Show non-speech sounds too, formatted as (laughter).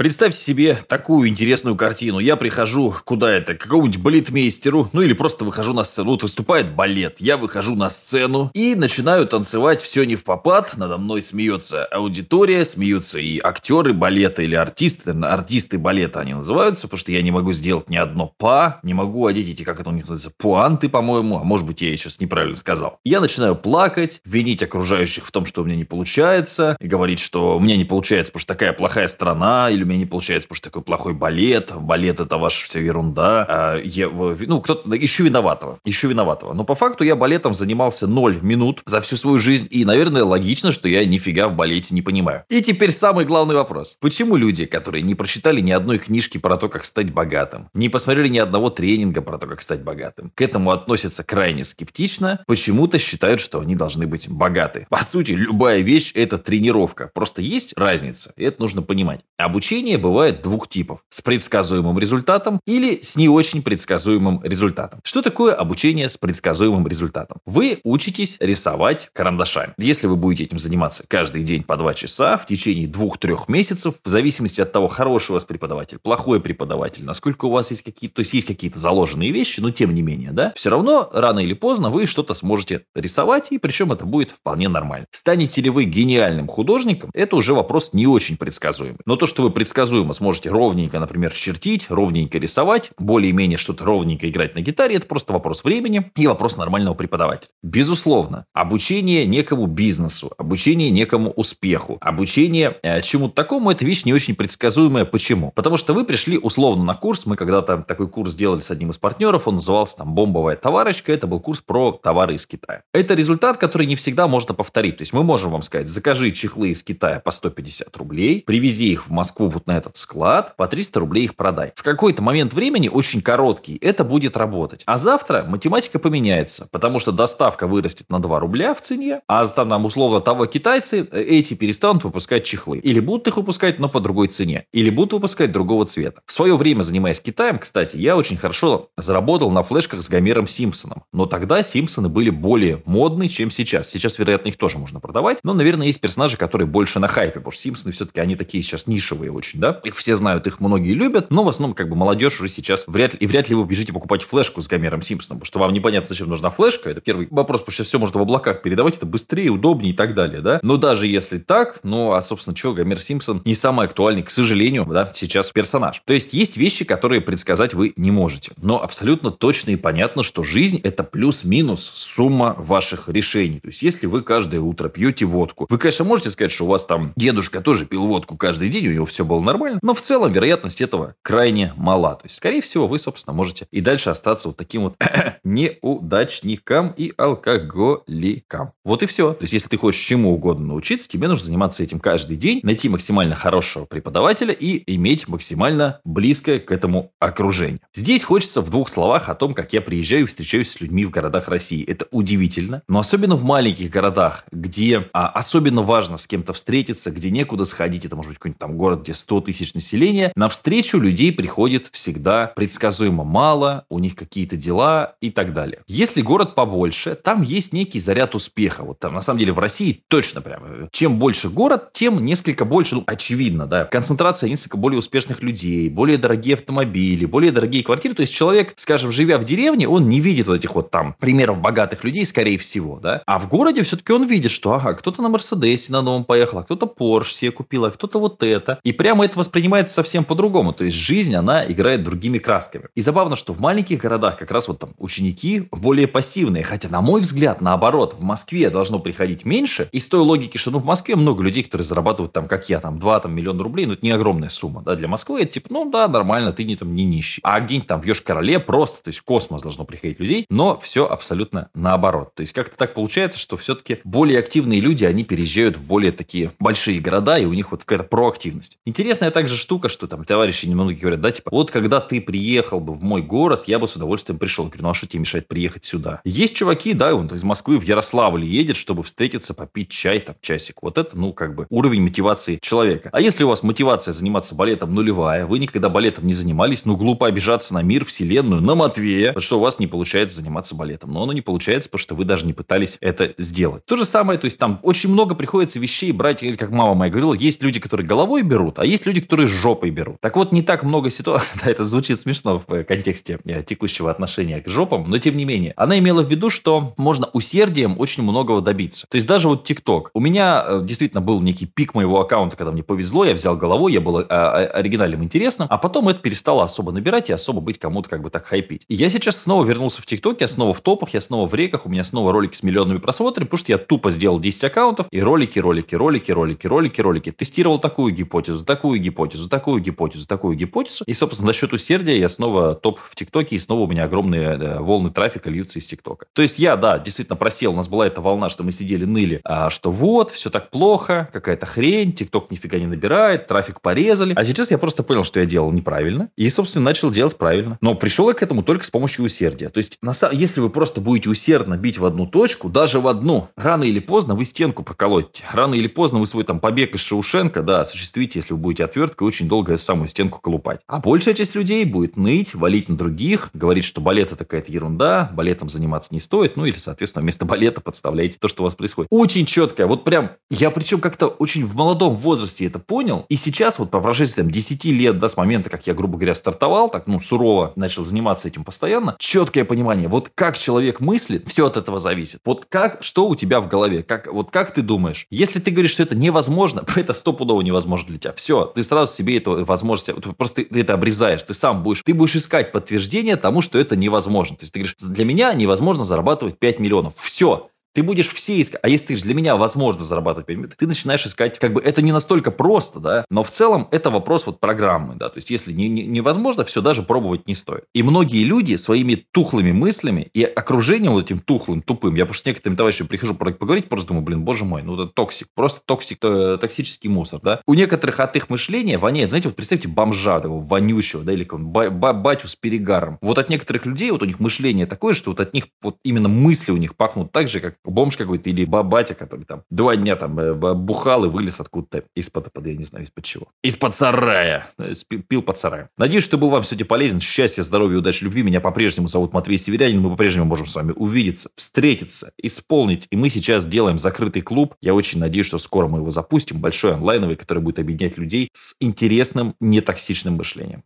Представьте себе такую интересную картину. Я прихожу куда это, к какому-нибудь балетмейстеру, ну или просто выхожу на сцену. Вот выступает балет, я выхожу на сцену и начинаю танцевать все не в попад. Надо мной смеется аудитория, смеются и актеры балета или артисты, артисты балета они называются, потому что я не могу сделать ни одно па, не могу одеть эти, как это у них называется, пуанты, по-моему, а может быть я сейчас неправильно сказал. Я начинаю плакать, винить окружающих в том, что у меня не получается, и говорить, что у меня не получается, потому что такая плохая страна, или не получается, потому что такой плохой балет, балет это ваша вся ерунда. А, я, ну, кто-то, ищу виноватого, ищу виноватого. Но по факту я балетом занимался 0 минут за всю свою жизнь, и, наверное, логично, что я нифига в балете не понимаю. И теперь самый главный вопрос. Почему люди, которые не прочитали ни одной книжки про то, как стать богатым, не посмотрели ни одного тренинга про то, как стать богатым, к этому относятся крайне скептично, почему-то считают, что они должны быть богаты. По сути, любая вещь – это тренировка. Просто есть разница, и это нужно понимать. Обучение обучение бывает двух типов. С предсказуемым результатом или с не очень предсказуемым результатом. Что такое обучение с предсказуемым результатом? Вы учитесь рисовать карандашами. Если вы будете этим заниматься каждый день по 2 часа в течение 2-3 месяцев, в зависимости от того, хороший у вас преподаватель, плохой преподаватель, насколько у вас есть какие-то, то есть есть какие-то заложенные вещи, но тем не менее, да, все равно рано или поздно вы что-то сможете рисовать, и причем это будет вполне нормально. Станете ли вы гениальным художником, это уже вопрос не очень предсказуемый. Но то, что вы предсказуемо сможете ровненько, например, чертить, ровненько рисовать, более-менее что-то ровненько играть на гитаре, это просто вопрос времени и вопрос нормального преподавателя. Безусловно, обучение некому бизнесу, обучение некому успеху, обучение э, чему-то такому, это вещь не очень предсказуемая. Почему? Потому что вы пришли условно на курс, мы когда-то такой курс делали с одним из партнеров, он назывался там «Бомбовая товарочка», это был курс про товары из Китая. Это результат, который не всегда можно повторить. То есть мы можем вам сказать, закажи чехлы из Китая по 150 рублей, привези их в Москву вот на этот склад, по 300 рублей их продай. В какой-то момент времени, очень короткий, это будет работать. А завтра математика поменяется, потому что доставка вырастет на 2 рубля в цене, а там, там условно того китайцы э, эти перестанут выпускать чехлы. Или будут их выпускать, но по другой цене. Или будут выпускать другого цвета. В свое время, занимаясь Китаем, кстати, я очень хорошо заработал на флешках с Гомером Симпсоном. Но тогда Симпсоны были более модны, чем сейчас. Сейчас, вероятно, их тоже можно продавать. Но, наверное, есть персонажи, которые больше на хайпе, потому что Симпсоны все-таки они такие сейчас нишевые очень очень, да. Их все знают, их многие любят, но в основном как бы молодежь уже сейчас вряд ли, и вряд ли вы бежите покупать флешку с Гомером Симпсоном, потому что вам непонятно, зачем нужна флешка. Это первый вопрос, потому что все можно в облаках передавать, это быстрее, удобнее и так далее, да. Но даже если так, ну, а, собственно, что, Гомер Симпсон не самый актуальный, к сожалению, да, сейчас персонаж. То есть, есть вещи, которые предсказать вы не можете. Но абсолютно точно и понятно, что жизнь – это плюс-минус сумма ваших решений. То есть, если вы каждое утро пьете водку, вы, конечно, можете сказать, что у вас там дедушка тоже пил водку каждый день, у него все было нормально, но в целом вероятность этого крайне мала. То есть, скорее всего, вы, собственно, можете и дальше остаться вот таким вот (clears throat) неудачником и алкоголиком. Вот и все. То есть, если ты хочешь чему угодно научиться, тебе нужно заниматься этим каждый день, найти максимально хорошего преподавателя и иметь максимально близкое к этому окружение. Здесь хочется в двух словах о том, как я приезжаю и встречаюсь с людьми в городах России. Это удивительно, но особенно в маленьких городах, где а, особенно важно с кем-то встретиться, где некуда сходить, это может быть какой-нибудь там город, где 100 тысяч населения, навстречу людей приходит всегда предсказуемо мало, у них какие-то дела и так далее. Если город побольше, там есть некий заряд успеха. Вот там, на самом деле, в России точно прямо. Чем больше город, тем несколько больше, ну, очевидно, да, концентрация несколько более успешных людей, более дорогие автомобили, более дорогие квартиры. То есть человек, скажем, живя в деревне, он не видит вот этих вот там примеров богатых людей, скорее всего, да. А в городе все-таки он видит, что, ага, кто-то на Мерседесе на новом поехал, а кто-то Порш себе купил, а кто-то вот это. И прямо это воспринимает воспринимается совсем по-другому. То есть жизнь, она играет другими красками. И забавно, что в маленьких городах как раз вот там ученики более пассивные. Хотя, на мой взгляд, наоборот, в Москве должно приходить меньше. Из той логики, что ну, в Москве много людей, которые зарабатывают там, как я, там 2 там, миллиона рублей, ну это не огромная сумма. Да? Для Москвы это типа, ну да, нормально, ты не, там, не нищий. А где-нибудь там в Йошкар-Оле просто, то есть космос должно приходить людей, но все абсолютно наоборот. То есть как-то так получается, что все-таки более активные люди, они переезжают в более такие большие города, и у них вот какая-то проактивность. Интересная также штука, что там товарищи немного говорят, да, типа, вот когда ты приехал бы в мой город, я бы с удовольствием пришел. Я говорю, ну а что тебе мешает приехать сюда? Есть чуваки, да, он из Москвы в Ярославль едет, чтобы встретиться, попить чай, там, часик. Вот это, ну, как бы уровень мотивации человека. А если у вас мотивация заниматься балетом нулевая, вы никогда балетом не занимались, ну, глупо обижаться на мир, вселенную, на Матвея, что у вас не получается заниматься балетом. Но оно не получается, потому что вы даже не пытались это сделать. То же самое, то есть там очень много приходится вещей брать, как мама моя говорила, есть люди, которые головой берут, а есть люди, которые с жопой берут. Так вот, не так много ситуаций, (laughs) да, это звучит смешно в контексте э, текущего отношения к жопам, но тем не менее. Она имела в виду, что можно усердием очень многого добиться. То есть даже вот ТикТок. У меня э, действительно был некий пик моего аккаунта, когда мне повезло, я взял головой, я был оригинальным интересным, а потом это перестало особо набирать и особо быть кому-то как бы так хайпить. И я сейчас снова вернулся в ТикТок, я снова в топах, я снова в реках, у меня снова ролики с миллионными просмотрами, потому что я тупо сделал 10 аккаунтов и ролики, ролики, ролики, ролики, ролики, ролики. Тестировал такую гипотезу, такую гипотезу, такую гипотезу, такую гипотезу. И, собственно, за счет усердия я снова топ в ТикТоке, и снова у меня огромные э, волны трафика льются из ТикТока. То есть я, да, действительно просел, у нас была эта волна, что мы сидели, ныли, а, что вот, все так плохо, какая-то хрень, ТикТок нифига не набирает, трафик порезали. А сейчас я просто понял, что я делал неправильно, и, собственно, начал делать правильно. Но пришел я к этому только с помощью усердия. То есть, на, если вы просто будете усердно бить в одну точку, даже в одну, рано или поздно вы стенку проколотите. Рано или поздно вы свой там побег из Шаушенка, да, осуществите, если вы будете отверткой, очень долго самую стенку колупать. А большая часть людей будет ныть, валить на других, говорить, что балет это какая-то ерунда, балетом заниматься не стоит, ну или, соответственно, вместо балета подставляете то, что у вас происходит. Очень четкое, вот прям, я причем как-то очень в молодом возрасте это понял, и сейчас вот по прошествии там 10 лет, да, с момента, как я, грубо говоря, стартовал, так, ну, сурово начал заниматься этим постоянно, четкое понимание, вот как человек мыслит, все от этого зависит. Вот как, что у тебя в голове, как, вот как ты думаешь. Если ты говоришь, что это невозможно, (laughs) это стопудово невозможно для тебя. Все, ты сразу себе эту возможность, просто ты это обрезаешь, ты сам будешь, ты будешь искать подтверждение тому, что это невозможно. То есть ты говоришь, для меня невозможно зарабатывать 5 миллионов. Все, ты будешь все искать. А если ты же для меня возможно зарабатывать 5 минут, ты начинаешь искать, как бы это не настолько просто, да, но в целом это вопрос вот программы, да, то есть если не, не, невозможно, все даже пробовать не стоит. И многие люди своими тухлыми мыслями и окружением вот этим тухлым, тупым, я просто с некоторыми товарищами прихожу поговорить, просто думаю, блин, боже мой, ну это toxic, просто toxic, э, токсический мусор, да. У некоторых от их мышления воняет, знаете, вот представьте бомжа такого вонючего, да, или ба ба батю с перегаром. Вот от некоторых людей вот у них мышление такое, что вот от них вот именно мысли у них пахнут так же, как бомж какой-то или бабатя, который там два дня там э, бухал и вылез откуда-то из-под, под, я не знаю, из-под чего. Из-под сарая. Пил под сараем. Надеюсь, что был вам сегодня полезен. Счастья, здоровья, удачи, любви. Меня по-прежнему зовут Матвей Северянин. Мы по-прежнему можем с вами увидеться, встретиться, исполнить. И мы сейчас делаем закрытый клуб. Я очень надеюсь, что скоро мы его запустим. Большой онлайновый, который будет объединять людей с интересным, нетоксичным мышлением.